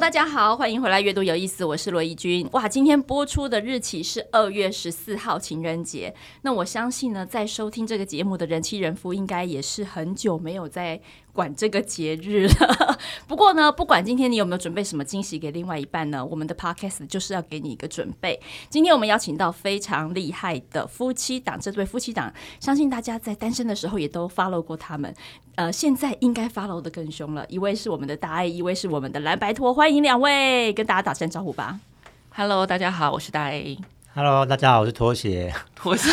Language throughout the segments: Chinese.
大家好，欢迎回来阅读有意思，我是罗怡君。哇，今天播出的日期是二月十四号情人节。那我相信呢，在收听这个节目的人妻人夫，应该也是很久没有在管这个节日了。不过呢，不管今天你有没有准备什么惊喜给另外一半呢，我们的 podcast 就是要给你一个准备。今天我们邀请到非常厉害的夫妻档，这对夫妻档，相信大家在单身的时候也都 follow 过他们。呃，现在应该 follow 的更凶了。一位是我们的大爱一位是我们的蓝白托，欢迎两位跟大家打声招呼吧。Hello，大家好，我是大 A。Hello，大家好，我是拖鞋。拖鞋。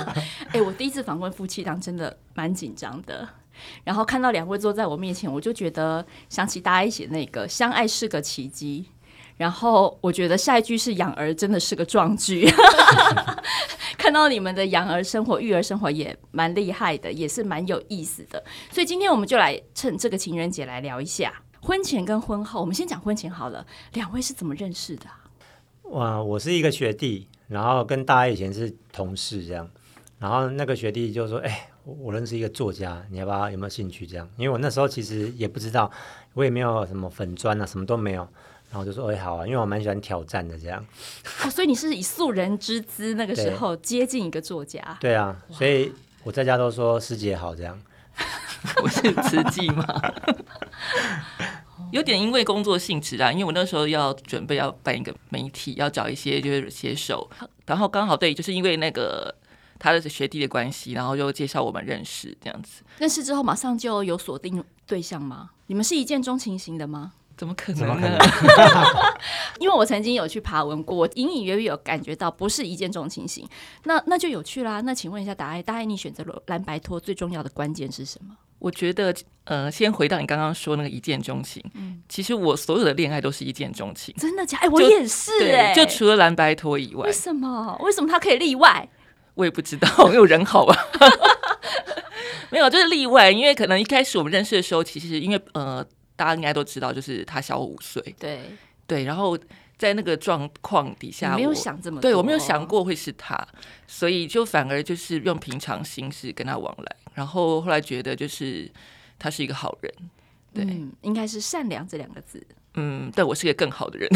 哎，我第一次访问夫妻档，真的蛮紧张的。然后看到两位坐在我面前，我就觉得想起大家写那个“相爱是个奇迹”，然后我觉得下一句是“养儿真的是个壮举”。看到你们的养儿生活、育儿生活也蛮厉害的，也是蛮有意思的。所以今天我们就来趁这个情人节来聊一下婚前跟婚后。我们先讲婚前好了，两位是怎么认识的？哇，我是一个学弟，然后跟大家以前是同事这样，然后那个学弟就说：“哎。”我认识一个作家，你要不要？有没有兴趣？这样，因为我那时候其实也不知道，我也没有什么粉砖啊，什么都没有。然后我就说：“哎，好啊，因为我蛮喜欢挑战的。”这样。哦，所以你是以素人之姿那个时候接近一个作家？对啊，所以我在家都说师姐好这样。我是慈济吗？有点因为工作性质啊，因为我那时候要准备要办一个媒体，要找一些就是写手，然后刚好对，就是因为那个。他的学弟的关系，然后就介绍我们认识，这样子。认识之后马上就有锁定对象吗？你们是一见钟情型的吗？怎么可能呢？因为我曾经有去爬文过，我隐隐约约有感觉到不是一见钟情型。那那就有趣啦。那请问一下，大爱，大爱，你选择了蓝白拖最重要的关键是什么？我觉得，呃，先回到你刚刚说那个一见钟情。嗯，其实我所有的恋爱都是一见钟情。真的假的？哎，我也是哎，就除了蓝白拖以外。为什么？为什么他可以例外？我也不知道，因为人好吧，没有，就是例外。因为可能一开始我们认识的时候，其实因为呃，大家应该都知道，就是他小我五岁，对对。然后在那个状况底下，我没有想这么多，对我没有想过会是他，所以就反而就是用平常心事跟他往来。然后后来觉得就是他是一个好人，对，嗯、应该是善良这两个字。嗯，对我是一个更好的人。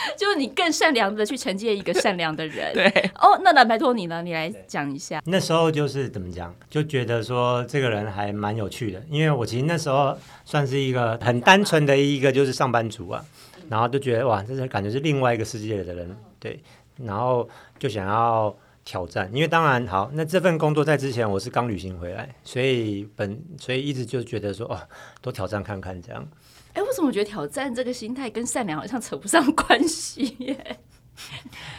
就是你更善良的去承接一个善良的人。对哦，那那拜托你了？你来讲一下。那时候就是怎么讲，就觉得说这个人还蛮有趣的，因为我其实那时候算是一个很单纯的一个就是上班族啊，然后就觉得哇，这是感觉是另外一个世界的人，对，然后就想要挑战，因为当然好，那这份工作在之前我是刚旅行回来，所以本所以一直就觉得说哦，多挑战看看这样。哎，为什么我觉得挑战这个心态跟善良好像扯不上关系耶？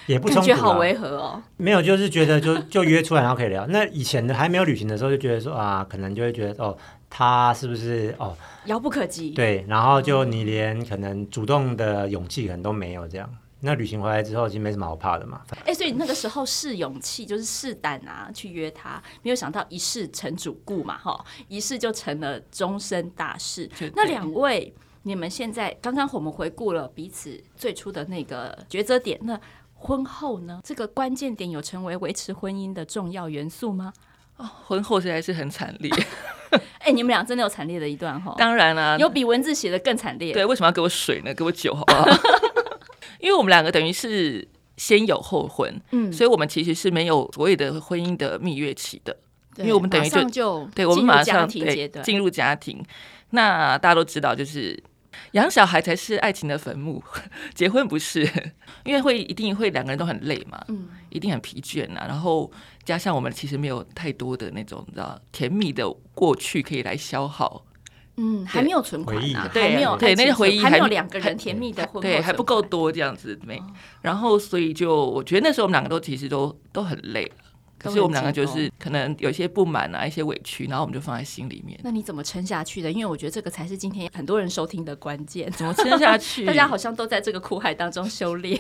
也不冲突，觉得好违和哦。没有，就是觉得就就约出来然后可以聊。那以前的还没有旅行的时候，就觉得说啊，可能就会觉得哦，他是不是哦遥不可及？对，然后就你连可能主动的勇气可能都没有这样。那旅行回来之后，其实没什么好怕的嘛。哎，所以那个时候试勇气，就是试胆啊，去约他。没有想到一试成主顾嘛，哈，一试就成了终身大事。那两位。你们现在刚刚我们回顾了彼此最初的那个抉择点，那婚后呢？这个关键点有成为维持婚姻的重要元素吗？哦，婚后实在是很惨烈。哎、欸，你们俩真的有惨烈的一段哈？当然啦、啊，有比文字写的更惨烈。对，为什么要给我水呢？给我酒好不好？因为我们两个等于是先有后婚，嗯，所以我们其实是没有所谓的婚姻的蜜月期的，对因为我们等于就，就对，我们马上对进入家庭。那大家都知道，就是。养小孩才是爱情的坟墓，结婚不是，因为会一定会两个人都很累嘛，嗯，一定很疲倦呐、啊。然后加上我们其实没有太多的那种你知道甜蜜的过去可以来消耗，嗯，还没有存款啊，对，没有对那些回忆还没有两个人甜蜜的婚，对，还不够多这样子没。然后所以就我觉得那时候我们两个都其实都都很累。可是我们两个就是可能有一些不满啊，一些委屈，然后我们就放在心里面。那你怎么撑下去的？因为我觉得这个才是今天很多人收听的关键。怎么撑下去？大家好像都在这个苦海当中修炼。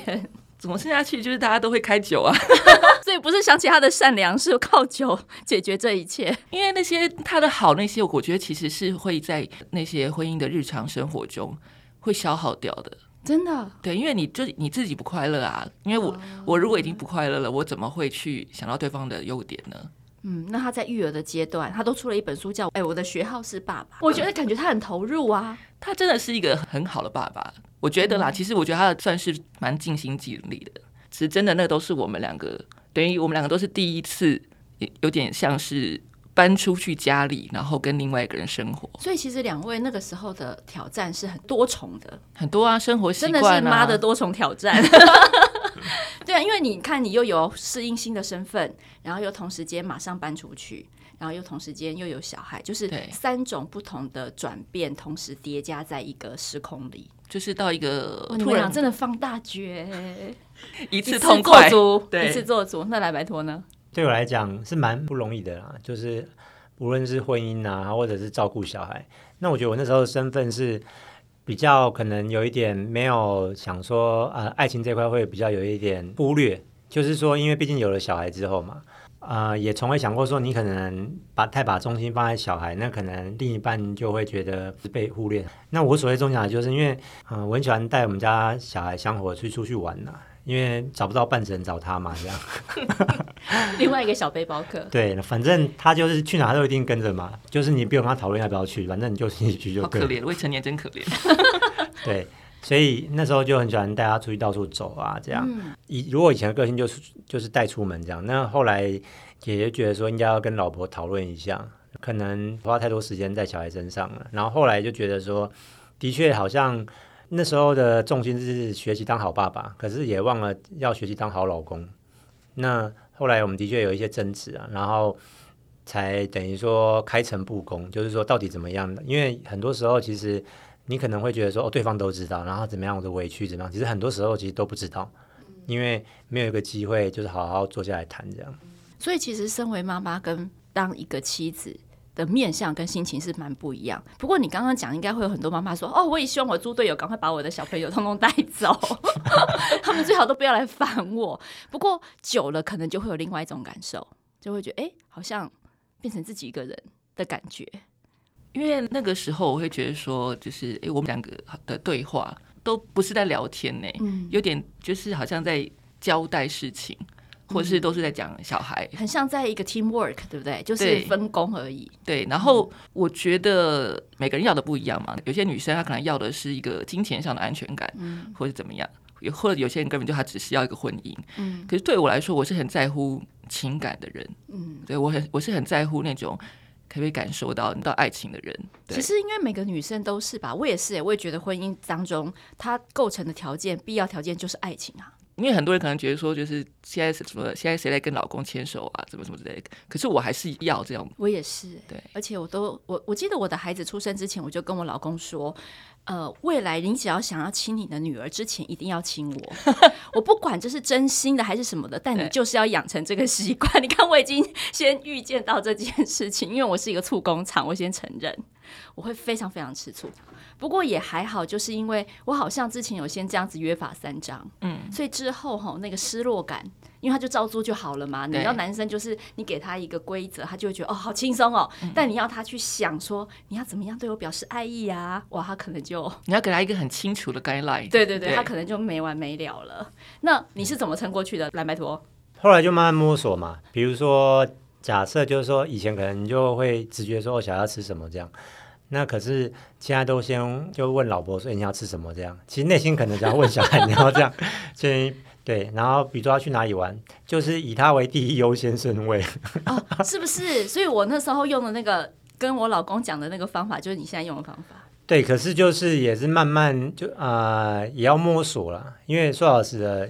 怎么生下去？就是大家都会开酒啊。所以不是想起他的善良，是靠酒解决这一切。因为那些他的好，那些我觉得其实是会在那些婚姻的日常生活中会消耗掉的。真的？对，因为你就你自己不快乐啊。因为我、哦、我如果已经不快乐了，我怎么会去想到对方的优点呢？嗯，那他在育儿的阶段，他都出了一本书叫《哎，我的学号是爸爸》。我觉得感觉他很投入啊，他真的是一个很好的爸爸。我觉得啦，嗯、其实我觉得他算是蛮尽心尽力的。其实真的，那都是我们两个，等于我们两个都是第一次，有点像是搬出去家里，然后跟另外一个人生活。所以其实两位那个时候的挑战是很多重的，很多啊，生活习惯、啊、真的是妈的多重挑战。对啊，因为你看，你又有适应新的身份，然后又同时间马上搬出去，然后又同时间又有小孩，就是三种不同的转变，同时叠加在一个时空里，就是到一个突然真的放大绝，一次痛快，做足，一次做足。那来白托呢？对我来讲是蛮不容易的啦，就是无论是婚姻啊，或者是照顾小孩，那我觉得我那时候的身份是。比较可能有一点没有想说，呃，爱情这块会比较有一点忽略，就是说，因为毕竟有了小孩之后嘛，呃，也从未想过说你可能把太把重心放在小孩，那可能另一半就会觉得是被忽略。那我所谓中奖就是因为，嗯、我很喜欢带我们家小孩香火去出去玩呐。因为找不到伴，只能找他嘛，这样。另外一个小背包客。对，反正他就是去哪都一定跟着嘛，就是你不用跟他讨论要不要去，反正你就是一起去就可以。可怜，未成年真可怜。对，所以那时候就很喜欢带他出去到处走啊，这样。以、嗯、如果以前的个性就是就是带出门这样，那后来姐姐觉得说应该要跟老婆讨论一下，可能花太多时间在小孩身上了，然后后来就觉得说，的确好像。那时候的重心是学习当好爸爸，可是也忘了要学习当好老公。那后来我们的确有一些争执啊，然后才等于说开诚布公，就是说到底怎么样？因为很多时候其实你可能会觉得说哦，对方都知道，然后怎么样我的委屈怎么样？其实很多时候其实都不知道，因为没有一个机会就是好好坐下来谈这样。所以其实身为妈妈跟当一个妻子。的面相跟心情是蛮不一样。不过你刚刚讲，应该会有很多妈妈说：“哦，我也希望我猪队友赶快把我的小朋友通通带走，他们最好都不要来烦我。”不过久了，可能就会有另外一种感受，就会觉得哎、欸，好像变成自己一个人的感觉。因为那个时候，我会觉得说，就是哎、欸，我们两个的对话都不是在聊天呢、欸，嗯、有点就是好像在交代事情。或是都是在讲小孩，很像在一个 teamwork，对不对？就是分工而已。对，然后我觉得每个人要的不一样嘛。有些女生她可能要的是一个金钱上的安全感，嗯，或者怎么样；有或者有些人根本就她只是要一个婚姻，嗯。可是对我来说，我是很在乎情感的人，嗯，对我很我是很在乎那种可不可以感受到到爱情的人。其实应该每个女生都是吧，我也是，我也觉得婚姻当中它构成的条件、必要条件就是爱情啊。因为很多人可能觉得说，就是现在什么，现在谁来跟老公牵手啊，怎么怎么之类的。可是我还是要这样。我也是，对。而且我都我我记得我的孩子出生之前，我就跟我老公说，呃，未来你只要想要亲你的女儿之前，一定要亲我。我不管这是真心的还是什么的，但你就是要养成这个习惯。你看，我已经先预见到这件事情，因为我是一个醋工厂，我先承认，我会非常非常吃醋。不过也还好，就是因为我好像之前有先这样子约法三章，嗯，所以之后吼那个失落感，因为他就照做就好了嘛。对你要男生就是你给他一个规则，他就会觉得哦好轻松哦。嗯、但你要他去想说你要怎么样对我表示爱意啊，哇，他可能就 你要给他一个很清楚的 guideline。对对对，对他可能就没完没了了。那你是怎么撑过去的，蓝白托？后来就慢慢摸索嘛，比如说假设就是说以前可能就会直觉说我想要吃什么这样。那可是现在都先就问老婆说你要吃什么这样，其实内心可能想要问小孩你要这样，所以对，然后比如说要去哪里玩，就是以他为第一优先顺位。哦，是不是？所以我那时候用的那个跟我老公讲的那个方法，就是你现在用的方法。对，可是就是也是慢慢就啊、呃，也要摸索了，因为说老实的，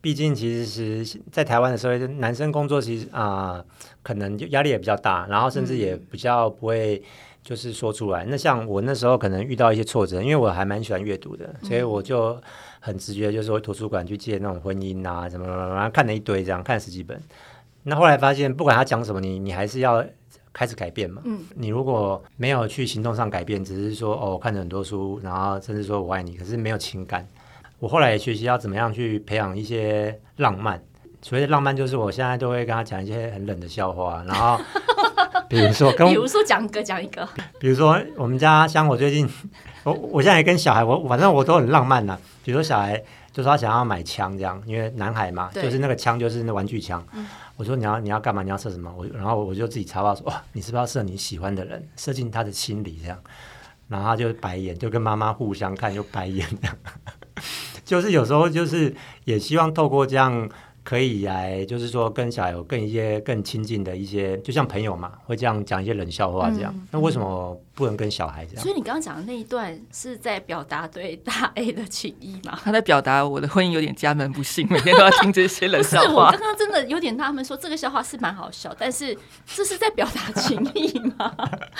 毕竟其实是在台湾的时候，男生工作其实啊、呃，可能就压力也比较大，然后甚至也比较不会。就是说出来，那像我那时候可能遇到一些挫折，因为我还蛮喜欢阅读的，所以我就很直觉，就是说图书馆去借那种婚姻啊什么什么，然后看了一堆这样，看了十几本。那后来发现，不管他讲什么，你你还是要开始改变嘛。嗯。你如果没有去行动上改变，只是说哦，我看了很多书，然后甚至说我爱你，可是没有情感。我后来也学习要怎么样去培养一些浪漫。所谓的浪漫就是我现在都会跟他讲一些很冷的笑话，然后比如说跟，比如说讲一个讲一个，比如说我们家像我最近，我我现在也跟小孩，我反正我都很浪漫呐。比如说小孩就说他想要买枪这样，因为男孩嘛，就是那个枪就是那玩具枪。嗯我说你要你要干嘛？你要射什么？我然后我就自己插话说哇，你是不是要射你喜欢的人，射进他的心里这样？然后他就白眼，就跟妈妈互相看，就白眼这样。就是有时候就是也希望透过这样。可以来，就是说跟小孩有更一些更亲近的一些，就像朋友嘛，会这样讲一些冷笑话这样。嗯、那为什么不能跟小孩这样？所以你刚刚讲的那一段是在表达对大 A 的情意吗？他在表达我的婚姻有点家门不幸，每天都要听这些冷笑话。我刚刚真的有点纳闷，说这个笑话是蛮好笑，但是这是在表达情意吗？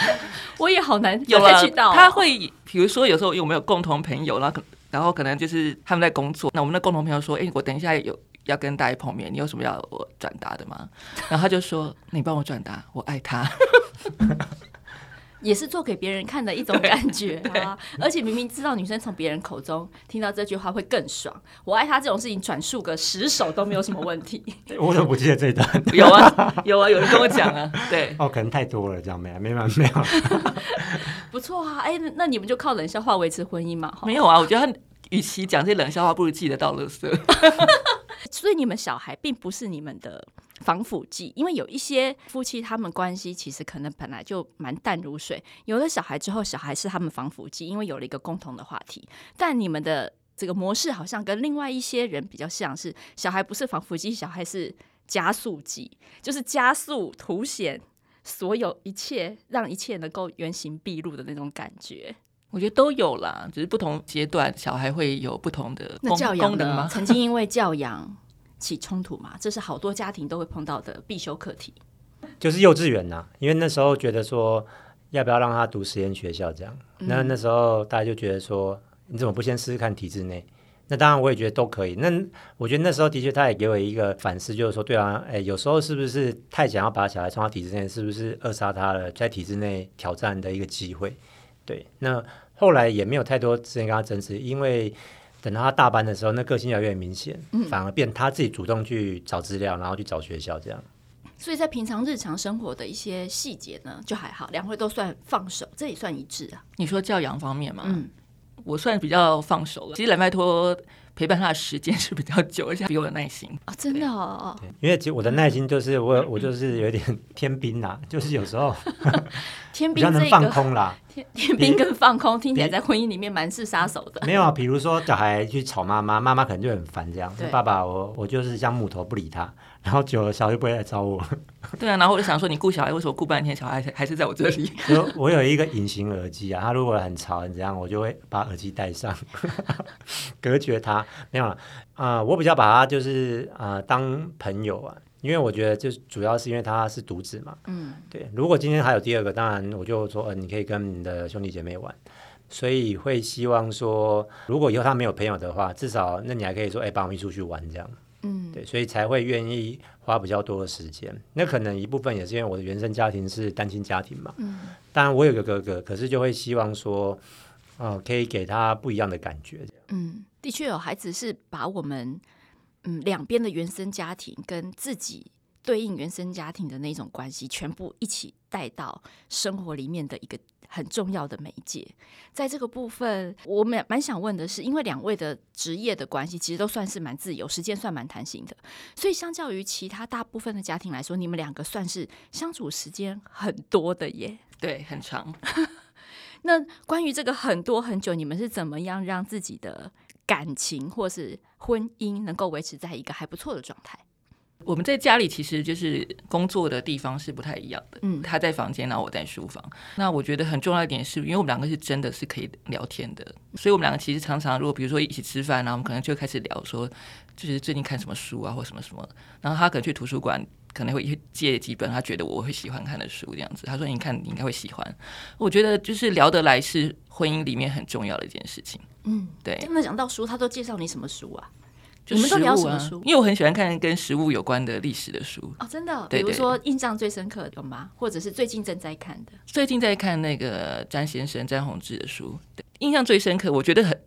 我也好难有了到、哦。他会比如说有时候有没有共同朋友，然后然后可能就是他们在工作，那我们的共同朋友说：“哎，我等一下有。”要跟大家碰面，你有什么要我转达的吗？然后他就说：“ 你帮我转达，我爱他。”也是做给别人看的一种感觉啊！而且明明知道女生从别人口中听到这句话会更爽，我爱他这种事情转述个十首都没有什么问题。我怎么不记得这一段？有啊，有啊，有人跟我讲啊。对，哦，可能太多了，这样没没完没了。不错啊，哎，那你们就靠冷笑话维持婚姻嘛？没有啊，我觉得他与其讲这些冷笑话，不如记得倒垃圾。所以你们小孩并不是你们的防腐剂，因为有一些夫妻他们关系其实可能本来就蛮淡如水，有了小孩之后，小孩是他们防腐剂，因为有了一个共同的话题。但你们的这个模式好像跟另外一些人比较像是，小孩不是防腐剂，小孩是加速剂，就是加速凸显所有一切，让一切能够原形毕露的那种感觉。我觉得都有啦，只是不同阶段小孩会有不同的功教养能吗？曾经因为教养 起冲突嘛，这是好多家庭都会碰到的必修课题。就是幼稚园呐，因为那时候觉得说要不要让他读实验学校这样，嗯、那那时候大家就觉得说你怎么不先试试看体制内？那当然我也觉得都可以。那我觉得那时候的确他也给我一个反思，就是说对啊，哎，有时候是不是太想要把小孩送到体制内，是不是扼杀他了在体制内挑战的一个机会？对，那。后来也没有太多时间跟他争执，因为等到他大班的时候，那个性越来越明显，嗯、反而变他自己主动去找资料，然后去找学校这样。所以在平常日常生活的一些细节呢，就还好，两位都算放手，这也算一致啊。你说教养方面嘛，嗯，我算比较放手了。其实蓝拜托陪伴他的时间是比较久，而且比我有耐心啊、哦，真的哦。对，因为其实我的耐心就是我，我就是有点天兵呐，就是有时候天兵比较能放空啦。天天兵跟放空听起来在婚姻里面蛮是杀手的。没有啊，比如说小孩去吵妈妈，妈妈可能就很烦这样。爸爸，我我就是像木头不理他，然后久了小孩就不会来找我。对啊，然后我就想说，你顾小孩为什么顾半天，小孩 还是在我这里？就我有一个隐形耳机啊，他如果很吵很怎样，我就会把耳机戴上，隔绝他。没有了啊、呃，我比较把他就是啊、呃、当朋友啊。因为我觉得，就主要是因为他是独子嘛，嗯，对。如果今天还有第二个，当然我就说，呃，你可以跟你的兄弟姐妹玩，所以会希望说，如果以后他没有朋友的话，至少那你还可以说，哎，帮我们一起出去玩这样，嗯，对，所以才会愿意花比较多的时间。那可能一部分也是因为我的原生家庭是单亲家庭嘛，嗯，当然我有个哥哥，可是就会希望说，哦、呃，可以给他不一样的感觉，嗯，的确有孩子是把我们。嗯，两边的原生家庭跟自己对应原生家庭的那种关系，全部一起带到生活里面的一个很重要的媒介。在这个部分，我蛮蛮想问的是，因为两位的职业的关系，其实都算是蛮自由，时间算蛮弹性的，所以相较于其他大部分的家庭来说，你们两个算是相处时间很多的耶。对，很长。那关于这个很多很久，你们是怎么样让自己的感情或是婚姻能够维持在一个还不错的状态。我们在家里其实就是工作的地方是不太一样的。嗯，他在房间，然后我在书房。那我觉得很重要一点是，因为我们两个是真的是可以聊天的，所以我们两个其实常常如果比如说一起吃饭，然后我们可能就开始聊说，就是最近看什么书啊，或什么什么。然后他可能去图书馆，可能会借几本他觉得我会喜欢看的书，这样子。他说：“你看，你应该会喜欢。”我觉得就是聊得来是婚姻里面很重要的一件事情。嗯，对。那讲到书，他都介绍你什么书啊？你们都聊什么书？因为我很喜欢看跟食物有关的历史的书哦，真的。比如说印象最深刻的吗？或者是最近正在看的？最近在看那个詹先生詹宏志的书，对，印象最深刻。我觉得很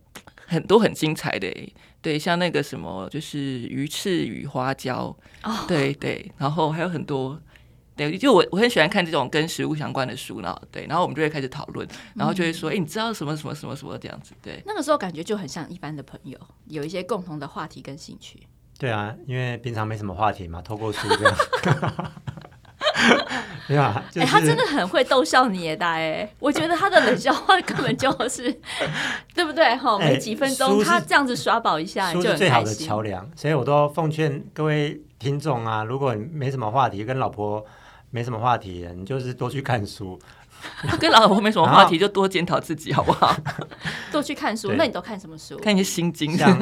很多很精彩的，对，像那个什么就是鱼翅与花椒，哦，对对，然后还有很多。对，就我我很喜欢看这种跟食物相关的书，然后对，然后我们就会开始讨论，然后就会说，哎、嗯，你知道什么什么什么什么这样子？对，那个时候感觉就很像一般的朋友，有一些共同的话题跟兴趣。对啊，因为平常没什么话题嘛，透过书这样。对啊，哎、就是欸，他真的很会逗笑你耶，大哎，我觉得他的冷笑话根本就是，对不对？哈，没几分钟，他这样子耍宝一下就最好的桥梁，所以我都奉劝各位听众啊，如果你没什么话题，跟老婆。没什么话题，你就是多去看书。跟老婆没什么话题，就多检讨自己，好不好？多去看书。那你都看什么书？看一些心经这样。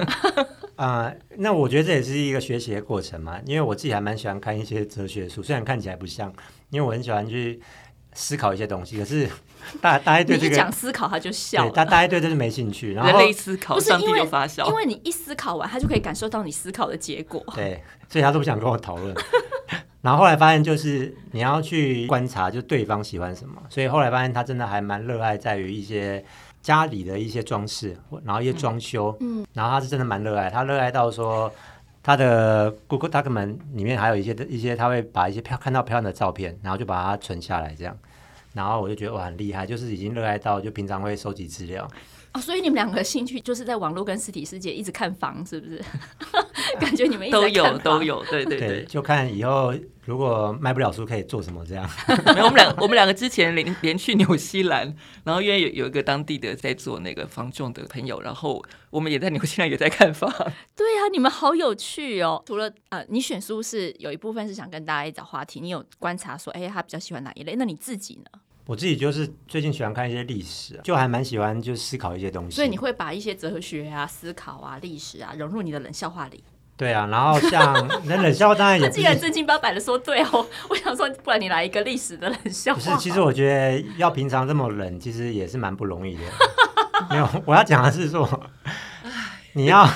啊、呃，那我觉得这也是一个学习的过程嘛。因为我自己还蛮喜欢看一些哲学书，虽然看起来不像，因为我很喜欢去思考一些东西。可是大大家对这个讲思考，他就笑。对，大大家对这是没兴趣。然后人类思考，上帝就发笑。因为你一思考完，他就可以感受到你思考的结果。对，所以他都不想跟我讨论。然后后来发现，就是你要去观察，就对方喜欢什么。所以后来发现，他真的还蛮热爱在于一些家里的一些装饰，然后一些装修。嗯，然后他是真的蛮热爱，他热爱到说，他的 Google Document 里面还有一些一些，他会把一些漂看到漂亮的照片，然后就把它存下来，这样。然后我就觉得哇，很厉害，就是已经热爱到就平常会收集资料。哦，所以你们两个兴趣就是在网络跟实体世界一直看房，是不是？感觉你们都有都有，对对对，对，就看以后如果卖不了书可以做什么这样。没有，我们两我们两个之前连连去纽西兰，然后因为有有一个当地的在做那个房仲的朋友，然后我们也在纽西兰也在看房。对啊，你们好有趣哦！除了呃，你选书是有一部分是想跟大家一找话题，你有观察说，哎，他比较喜欢哪一类？那你自己呢？我自己就是最近喜欢看一些历史，就还蛮喜欢就思考一些东西。所以你会把一些哲学啊、思考啊、历史啊融入你的冷笑话里。对啊，然后像 那冷笑话当然也。既然正经八百的说对哦，我想说，不然你来一个历史的冷笑话。不是，其实我觉得要平常这么冷，其实也是蛮不容易的。没有，我要讲的是说，你要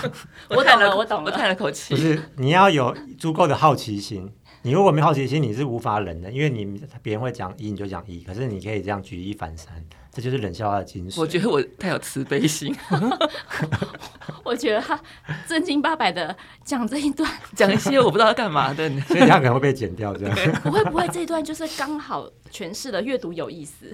我懂了，我懂了，我叹了口气。不是，你要有足够的好奇心。你如果没好奇心，你是无法冷的，因为你别人会讲一，你就讲一，可是你可以这样举一反三，这就是冷笑话的精髓。我觉得我太有慈悲心，我觉得他正经八百的讲这一段，讲一些我不知道要干嘛的，所以他可能会被剪掉这样。不会不会，这一段就是刚好诠释了阅读有意思。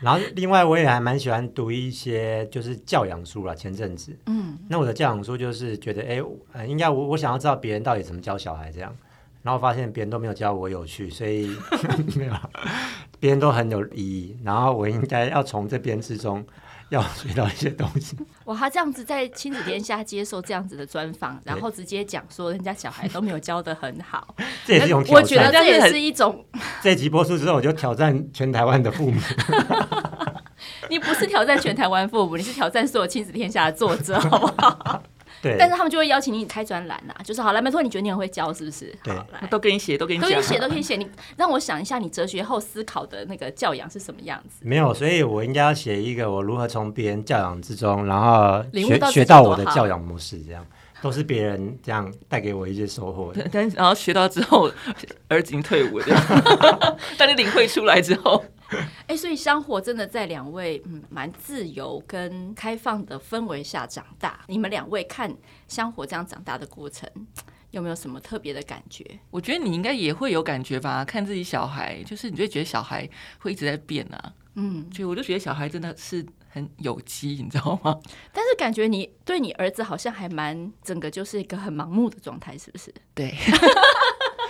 然后另外我也还蛮喜欢读一些就是教养书啦，前阵子，嗯，那我的教养书就是觉得，哎，呃，应该我我想要知道别人到底怎么教小孩这样。然后发现别人都没有教我有趣，所以没有，别人都很有意义。然后我应该要从这边之中 要学到一些东西。哇，他这样子在亲子天下接受这样子的专访，然后直接讲说人家小孩都没有教的很好，这也是一种挑战。我觉得这也是一种。这集播出之后，我就挑战全台湾的父母。你不是挑战全台湾父母，你是挑战所有亲子天下的作者，好不好？对，但是他们就会邀请你开专栏呐，就是好，来，没错，你觉得你很会教，是不是？对，好来都给你写，都给你都给你写，都可以写。你让我想一下，你哲学后思考的那个教养是什么样子？没有，所以我应该要写一个我如何从别人教养之中，然后学学到我的教养模式，这样都是别人这样带给我一些收获。但然后学到之后，儿子已经退伍了，但你领会出来之后。哎、欸，所以香火真的在两位嗯蛮自由跟开放的氛围下长大。你们两位看香火这样长大的过程，有没有什么特别的感觉？我觉得你应该也会有感觉吧。看自己小孩，就是你就会觉得小孩会一直在变啊。嗯，所以我就觉得小孩真的是很有机，你知道吗？但是感觉你对你儿子好像还蛮整个就是一个很盲目的状态，是不是？对。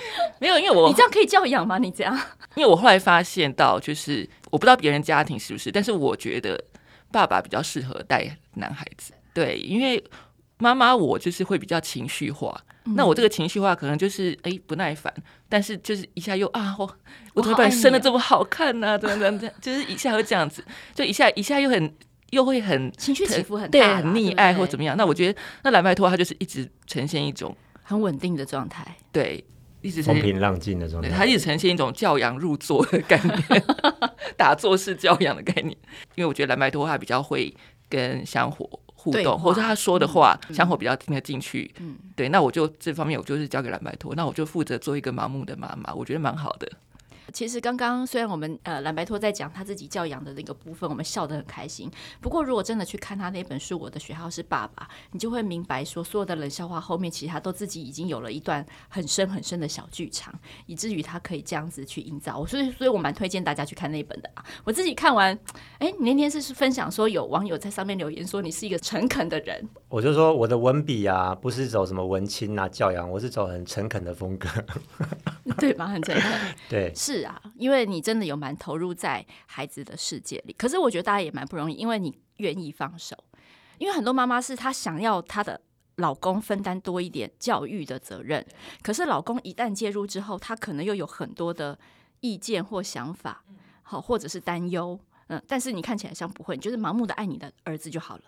没有，因为我你这样可以教养吗？你这样，因为我后来发现到，就是我不知道别人家庭是不是，但是我觉得爸爸比较适合带男孩子。对，因为妈妈我就是会比较情绪化，嗯、那我这个情绪化可能就是哎不耐烦，但是就是一下又啊我我怎么把你生的这么好看呢、啊？怎么怎么怎么，就是一下会这样子，就一下一下又很又会很情绪起伏很大，对，很溺爱或怎么样。那我觉得那蓝白托他就是一直呈现一种很稳定的状态，对。一直风平浪静的状态，他一直呈现一种教养入座的概念，打坐式教养的概念。因为我觉得蓝白托他比较会跟香火互动，或者他说的话，嗯、香火比较听得进去。嗯，对，那我就这方面我就是交给蓝白托，那我就负责做一个盲目的妈妈，我觉得蛮好的。其实刚刚虽然我们呃蓝白托在讲他自己教养的那个部分，我们笑得很开心。不过如果真的去看他那本书《我的学号是爸爸》，你就会明白说，所有的冷笑话后面其实他都自己已经有了一段很深很深的小剧场，以至于他可以这样子去营造。所以，所以我蛮推荐大家去看那本的啊。我自己看完，哎，你那天是分享说有网友在上面留言说你是一个诚恳的人，我就说我的文笔啊，不是走什么文青啊教养，我是走很诚恳的风格，对吗？很诚恳，对，是啊，因为你真的有蛮投入在孩子的世界里。可是我觉得大家也蛮不容易，因为你愿意放手，因为很多妈妈是她想要她的老公分担多一点教育的责任，可是老公一旦介入之后，他可能又有很多的意见或想法，好，或者是担忧，嗯，但是你看起来像不会，你就是盲目的爱你的儿子就好了。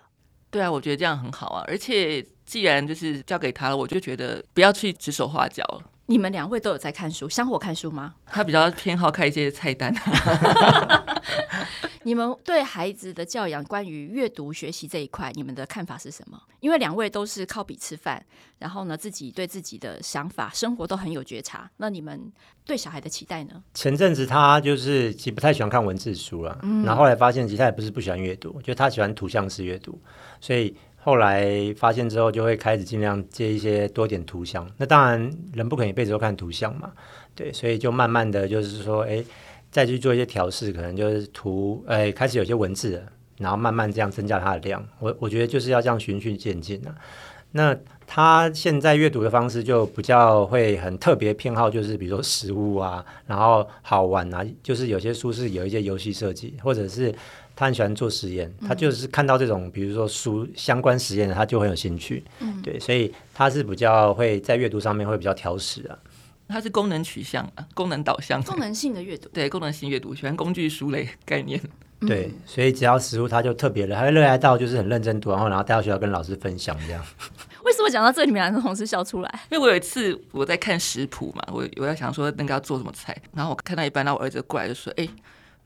对啊，我觉得这样很好啊，而且既然就是交给他了，我就觉得不要去指手画脚。你们两位都有在看书，香火看书吗？他比较偏好看一些菜单。你们对孩子的教养，关于阅读学习这一块，你们的看法是什么？因为两位都是靠笔吃饭，然后呢，自己对自己的想法、生活都很有觉察。那你们对小孩的期待呢？前阵子他就是其实不太喜欢看文字书了，嗯，然后后来发现其实他也不是不喜欢阅读，就他喜欢图像式阅读，所以。后来发现之后，就会开始尽量接一些多点图像。那当然，人不可能一辈子都看图像嘛，对，所以就慢慢的就是说，哎，再去做一些调试，可能就是图，哎，开始有些文字，然后慢慢这样增加它的量。我我觉得就是要这样循序渐进啊。那他现在阅读的方式就比较会很特别偏好，就是比如说食物啊，然后好玩啊，就是有些书是有一些游戏设计，或者是。他很喜欢做实验，他就是看到这种，比如说书相关实验的，他就很有兴趣。嗯，对，所以他是比较会在阅读上面会比较挑食啊。他是功能取向啊，功能导向，功能性的阅读。对，功能性阅读，喜欢工具书类概念。对，所以只要食物，他就特别的，他会热爱到就是很认真读，然后然后带到学校跟老师分享这样。为什么讲到这里，你们两个同时笑出来？因为我有一次我在看食谱嘛，我我在想说那个要做什么菜，然后我看到一半，然后我儿子过来就说：“哎、欸。”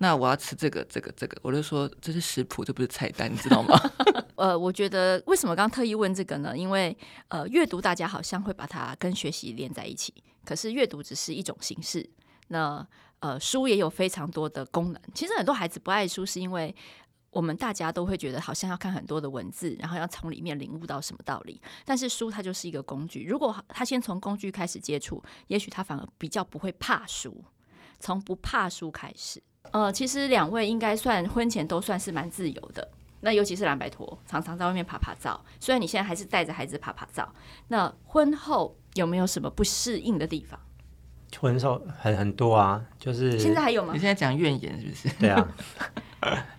那我要吃这个，这个，这个，我就说这是食谱，这不是菜单，你知道吗？呃，我觉得为什么刚刚特意问这个呢？因为呃，阅读大家好像会把它跟学习连在一起，可是阅读只是一种形式。那呃，书也有非常多的功能。其实很多孩子不爱书，是因为我们大家都会觉得好像要看很多的文字，然后要从里面领悟到什么道理。但是书它就是一个工具，如果他先从工具开始接触，也许他反而比较不会怕书，从不怕书开始。呃，其实两位应该算婚前都算是蛮自由的，那尤其是蓝白拖，常常在外面趴趴走。虽然你现在还是带着孩子趴趴走，那婚后有没有什么不适应的地方？婚后很很多啊，就是现在还有吗？你现在讲怨言是不是？对啊，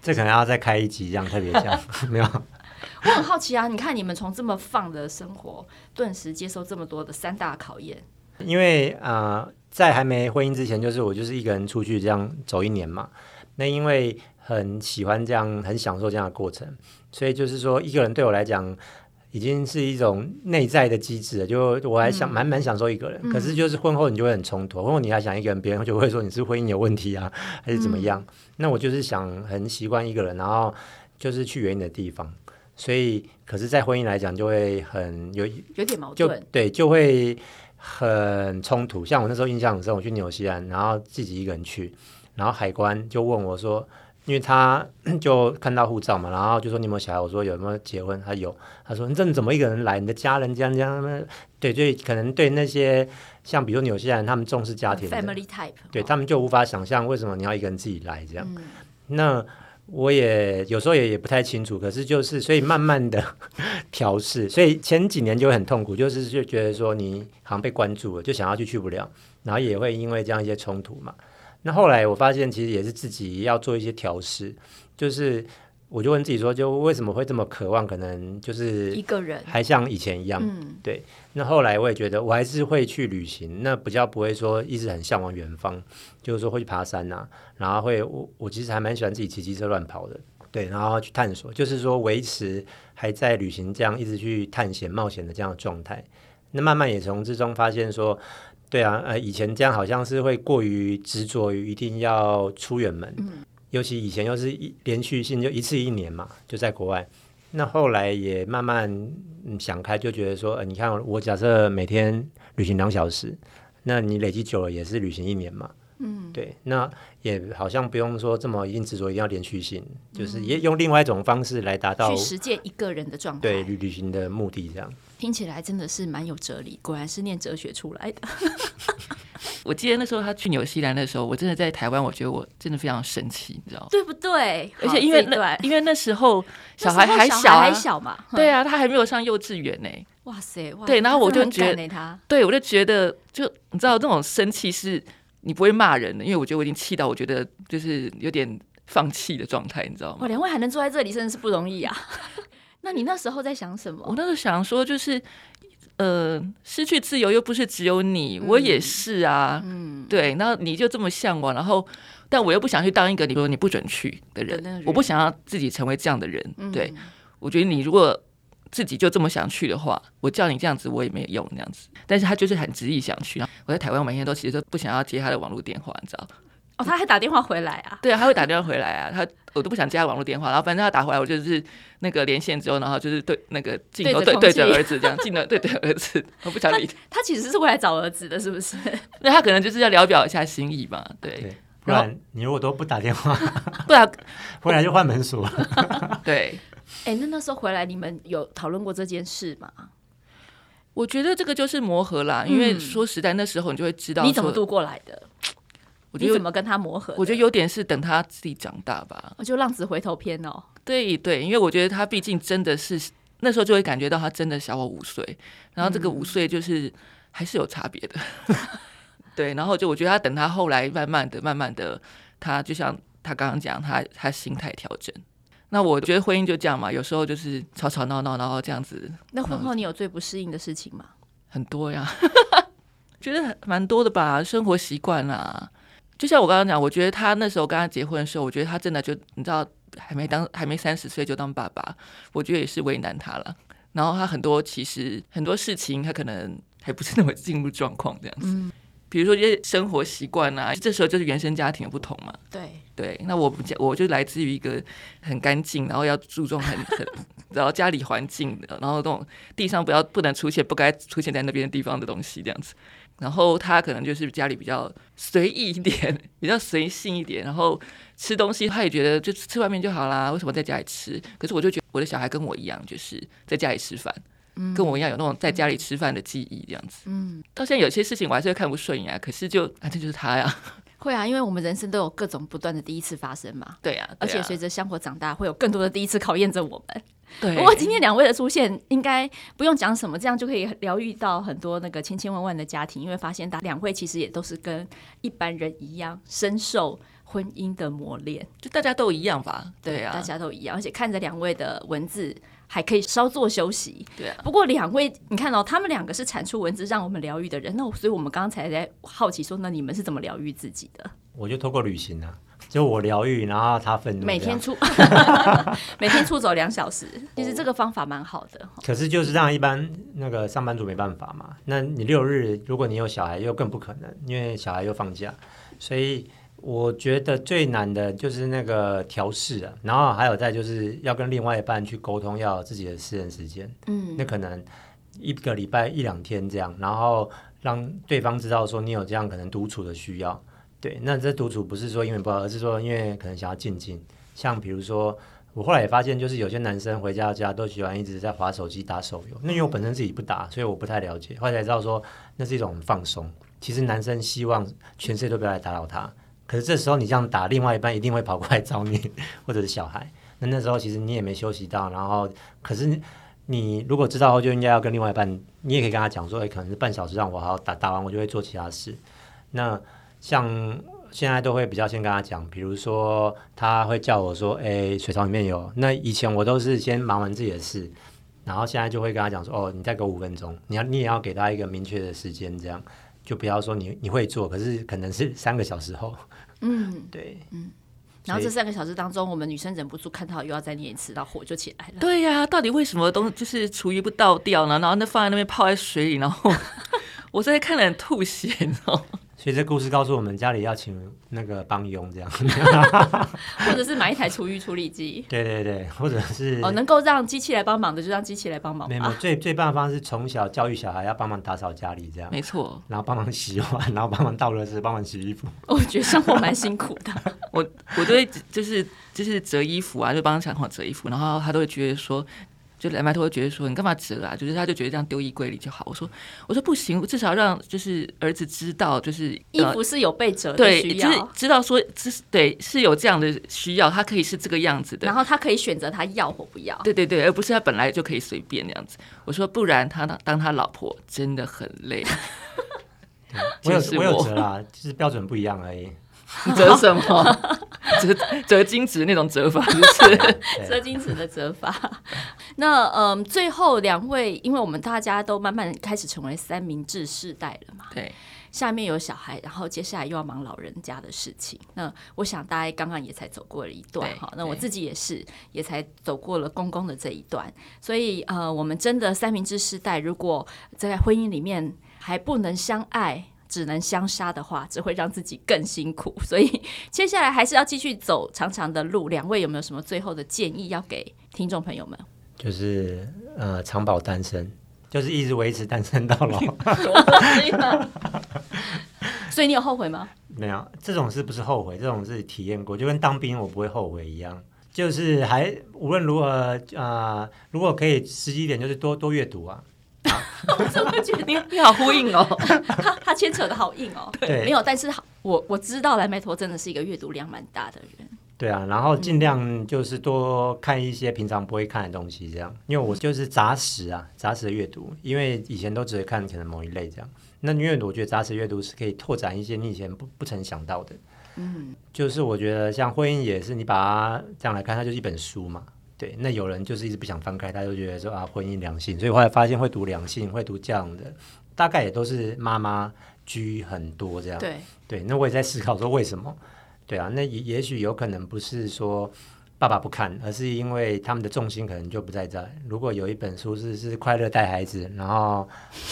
这可能要再开一集这样特别像，没有。我很好奇啊，你看你们从这么放的生活，顿时接受这么多的三大考验，因为啊。呃在还没婚姻之前，就是我就是一个人出去这样走一年嘛。那因为很喜欢这样，很享受这样的过程，所以就是说，一个人对我来讲已经是一种内在的机制了。就我还想蛮蛮享受一个人，嗯，可是就是婚后你就会很冲突。婚后你还想一个人，别人就会说你是婚姻有问题啊，还是怎么样？嗯，那我就是想很习惯一个人，然后就是去远远的地方。所以，可是，在婚姻来讲，就会很有有点矛盾，对，就会。很冲突，像我那时候印象很深，我去纽西兰，然后自己一个人去，然后海关就问我说，因为他 就看到护照嘛，然后就说你有没有小孩？我说有没有结婚？他有，他说你这怎么一个人来？你的家人这样这样？对，就，可能对那些像比如纽西兰，他们重视家庭，family type，对他们就无法想象为什么你要一个人自己来这样，嗯、那。我也有时候也也不太清楚，可是就是所以慢慢的 调试，所以前几年就很痛苦，就是就觉得说你好像被关注了，就想要去去不了，然后也会因为这样一些冲突嘛。那后来我发现其实也是自己要做一些调试，就是。我就问自己说，就为什么会这么渴望？可能就是一个人，还像以前一样。嗯，对。那后来我也觉得，我还是会去旅行。那比较不会说一直很向往远方，就是说会去爬山啊，然后会我我其实还蛮喜欢自己骑机车乱跑的。对，然后去探索，就是说维持还在旅行这样一直去探险冒险的这样的状态。那慢慢也从之中发现说，对啊，呃，以前这样好像是会过于执着于一定要出远门。嗯尤其以前又是一连续性，就一次一年嘛，就在国外。那后来也慢慢想开，就觉得说，呃，你看我假设每天旅行两小时，那你累积久了也是旅行一年嘛。嗯，对，那也好像不用说这么一定执着一定要连续性，嗯、就是也用另外一种方式来达到去实践一个人的状态，对旅旅行的目的这样。听起来真的是蛮有哲理，果然是念哲学出来的。我记得那时候他去纽西兰的时候，我真的在台湾，我觉得我真的非常神奇，你知道对不对？而且因为那因为那时候小孩还小，还小嘛，对啊，他还没有上幼稚园呢。哇塞，对，然后我就觉得他，对我就觉得，就你知道，这种生气是你不会骂人的，因为我觉得我已经气到，我觉得就是有点放弃的状态，你知道吗？哇，两位还能坐在这里，真的是不容易啊。那你那时候在想什么？我那时候想说，就是。呃，失去自由又不是只有你，嗯、我也是啊。嗯，对，然后你就这么向往，然后，但我又不想去当一个你说你不准去的人，人我不想要自己成为这样的人。嗯、对，我觉得你如果自己就这么想去的话，我叫你这样子我也没有用那样子。但是他就是很执意想去。我在台湾每天都其实都不想要接他的网络电话，你知道。哦，他还打电话回来啊？对啊，他会打电话回来啊。他我都不想接他网络电话，然后反正他打回来，我就是那个连线之后，然后就是对那个镜头对对着儿子这样，镜头对对儿子，我不想理他。他其实是过来找儿子的，是不是？那他可能就是要聊表一下心意嘛。对，对不然你如果都不打电话，不然不然就换门锁。对。哎，那那时候回来，你们有讨论过这件事吗？我觉得这个就是磨合啦，因为说实在，那时候你就会知道你怎么度过来的。我觉得怎么跟他磨合？我觉得有点是等他自己长大吧。我就浪子回头篇哦。对对，因为我觉得他毕竟真的是那时候就会感觉到他真的小我五岁，然后这个五岁就是还是有差别的。嗯、对，然后就我觉得他等他后来慢慢的、慢慢的，他就像他刚刚讲，他他心态调整。那我觉得婚姻就这样嘛，有时候就是吵吵闹闹，然后这样子。那婚后你有最不适应的事情吗？很多呀，觉得蛮多的吧，生活习惯啦。就像我刚刚讲，我觉得他那时候跟他结婚的时候，我觉得他真的就你知道，还没当还没三十岁就当爸爸，我觉得也是为难他了。然后他很多其实很多事情，他可能还不是那么进入状况这样子。嗯，比如说一些生活习惯啊，这时候就是原生家庭的不同嘛。对对，那我不我就来自于一个很干净，然后要注重很 很，然后家里环境的，然后这种地上不要不能出现不该出现在那边的地方的东西这样子。然后他可能就是家里比较随意一点，比较随性一点。然后吃东西，他也觉得就吃外面就好啦，为什么在家里吃？可是我就觉得我的小孩跟我一样，就是在家里吃饭，嗯、跟我一样有那种在家里吃饭的记忆这样子。嗯，到现在有些事情我还是会看不顺眼啊，可是就啊，这就是他呀。会啊，因为我们人生都有各种不断的第一次发生嘛。对啊，对啊，而且随着香火长大，会有更多的第一次考验着我们。对，不过今天两位的出现，应该不用讲什么，这样就可以疗愈到很多那个千千万万的家庭，因为发现大两位其实也都是跟一般人一样，深受婚姻的磨练，就大家都一样吧？对啊，大家都一样，而且看着两位的文字。还可以稍作休息，对啊。不过两位，你看到、哦、他们两个是产出文字让我们疗愈的人，那所以我们刚才在好奇说，那你们是怎么疗愈自己的？我就透过旅行啊，就我疗愈，然后他愤怒，每天出，每天出走两小时，其实这个方法蛮好的。可是就是让一般那个上班族没办法嘛，那你六日如果你有小孩又更不可能，因为小孩又放假，所以。我觉得最难的就是那个调试啊，然后还有再就是要跟另外一半去沟通，要有自己的私人时间。嗯，那可能一个礼拜一两天这样，然后让对方知道说你有这样可能独处的需要。对，那这独处不是说因为不好，而是说因为可能想要静静。像比如说，我后来也发现，就是有些男生回家家都喜欢一直在划手机打手游。那因为我本身自己不打，所以我不太了解。后来才知道说那是一种放松。其实男生希望全世界都不要来打扰他。可是这时候你这样打，另外一半一定会跑过来找你，或者是小孩。那那时候其实你也没休息到，然后可是你如果知道后，就应该要跟另外一半，你也可以跟他讲说，哎，可能是半小时让我好好打，打完我就会做其他事。那像现在都会比较先跟他讲，比如说他会叫我说，哎，水槽里面有。那以前我都是先忙完自己的事，然后现在就会跟他讲说，哦，你再给我五分钟，你要你也要给他一个明确的时间，这样就不要说你你会做，可是可能是三个小时后。嗯，对，嗯，然后这三个小时当中，我们女生忍不住看到又要再念一次，然后火就起来了。对呀、啊，到底为什么都就是厨余不倒掉呢？然后那放在那边泡在水里，然后 我在看了很吐血，你知道吗？所以这故事告诉我们，家里要请那个帮佣这样，或者是买一台厨余处理机。对对对，或者是哦，能够让机器来帮忙的就让机器来帮忙。没有，最最棒的方式，从小教育小孩要帮忙打扫家里这样。没错，然后帮忙洗碗，然后帮忙倒垃圾，帮忙洗衣服。我觉得生活蛮辛苦的。我我都会就是就是折衣服啊，就帮小朋友折衣服，然后他都会觉得说。就蓝白头会觉得说，你干嘛折啊？就是他就觉得这样丢衣柜里就好。我说我说不行，至少让就是儿子知道，就是衣服是有被折的对，就是知道说这是对是有这样的需要，他可以是这个样子的，然后他可以选择他要或不要。对对对，而不是他本来就可以随便那样子。我说不然他当他老婆真的很累。我有我有折啦，就是标准不一样而已。折什么？折折金纸那种折法，就是 折金纸的折法。那嗯，最后两位，因为我们大家都慢慢开始成为三明治世代了嘛，对，下面有小孩，然后接下来又要忙老人家的事情。那我想大家刚刚也才走过了一段哈，那我自己也是，也才走过了公公的这一段。所以呃，我们真的三明治世代，如果在婚姻里面还不能相爱，只能相杀的话，只会让自己更辛苦。所以接下来还是要继续走长长的路。两位有没有什么最后的建议要给听众朋友们？就是呃，长保单身，就是一直维持单身到老。所以你有后悔吗？没有，这种事不是后悔，这种是体验过，就跟当兵我不会后悔一样。就是还无论如何啊、呃，如果可以实际一点，就是多多阅读啊。我怎么觉得你你好呼应哦？他他牵扯的好硬哦。对，没有，但是我我知道蓝白拖真的是一个阅读量蛮大的人。对啊，然后尽量就是多看一些平常不会看的东西，这样。因为我就是杂食啊，杂食的阅读，因为以前都只会看可能某一类这样。那因为我觉得杂食阅读是可以拓展一些你以前不不曾想到的。嗯，就是我觉得像婚姻也是，你把它这样来看，它就是一本书嘛。对，那有人就是一直不想翻开，他就觉得说啊，婚姻良性，所以后来发现会读良性，会读这样的，大概也都是妈妈居很多这样。对对，那我也在思考说为什么？对啊，那也也许有可能不是说爸爸不看，而是因为他们的重心可能就不在这。如果有一本书是是快乐带孩子，然后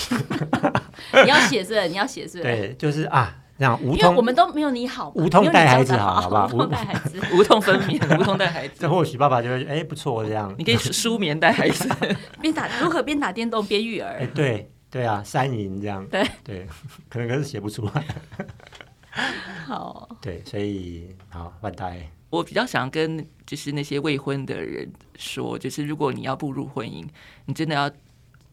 你要写是，你要写是，对，就是啊。这样无痛，因为我们都没有你好，无痛带孩子好，好不好？无痛带孩子，无痛 分娩，无痛带孩子。这或许爸爸就会哎不错这样。你可以舒眠带孩子，边打如何边打电动边育儿？哎，对对啊，三赢这样。对对，可能可是写不出来。好，对，所以好万代。我比较想跟就是那些未婚的人说，就是如果你要步入婚姻，你真的要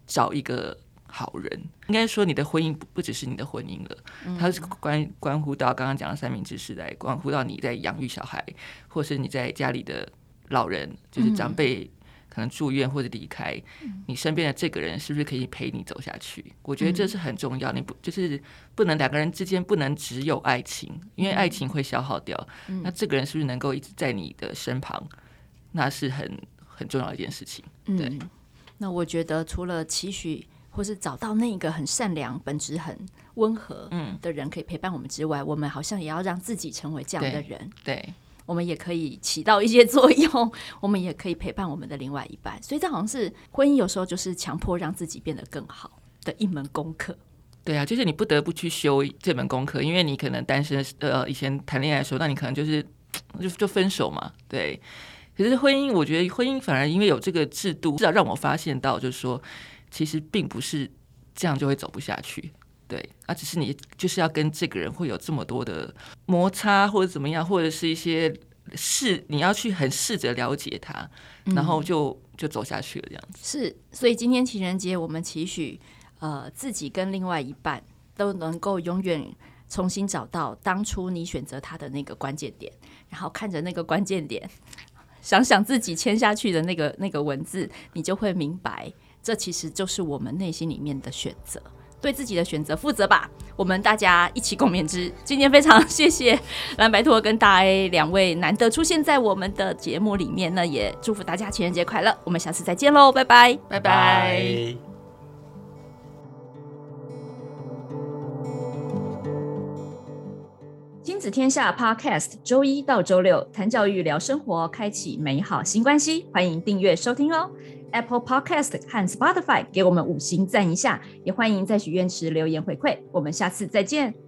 找一个。好人，应该说你的婚姻不不只是你的婚姻了，它是关关乎到刚刚讲的三明治时代，关乎到你在养育小孩，或是你在家里的老人，就是长辈可能住院或者离开，你身边的这个人是不是可以陪你走下去？我觉得这是很重要。你不就是不能两个人之间不能只有爱情，因为爱情会消耗掉。那这个人是不是能够一直在你的身旁？那是很很重要的一件事情。对，那我觉得除了期许。或是找到那个很善良、本质很温和的人可以陪伴我们之外，嗯、我们好像也要让自己成为这样的人。对，对我们也可以起到一些作用，我们也可以陪伴我们的另外一半。所以这好像是婚姻有时候就是强迫让自己变得更好的一门功课。对啊，就是你不得不去修这门功课，因为你可能单身呃以前谈恋爱的时候，那你可能就是就就分手嘛。对，可是婚姻，我觉得婚姻反而因为有这个制度，至少让我发现到就是说。其实并不是这样就会走不下去，对，啊只是你就是要跟这个人会有这么多的摩擦或者怎么样，或者是一些试你要去很试着了解他，然后就就走下去了这样子。是，所以今天情人节，我们期许呃自己跟另外一半都能够永远重新找到当初你选择他的那个关键点，然后看着那个关键点，想想自己签下去的那个那个文字，你就会明白。这其实就是我们内心里面的选择，对自己的选择负责吧。我们大家一起共勉之。今天非常 谢谢蓝白兔跟大 A 两位难得出现在我们的节目里面，那也祝福大家情人节快乐。我们下次再见喽，拜拜，拜拜。亲子天下 Podcast，周一到周六谈教育、聊生活，开启美好新关系。欢迎订阅收听哦。Apple Podcast 和 Spotify 给我们五星赞一下，也欢迎在许愿池留言回馈。我们下次再见。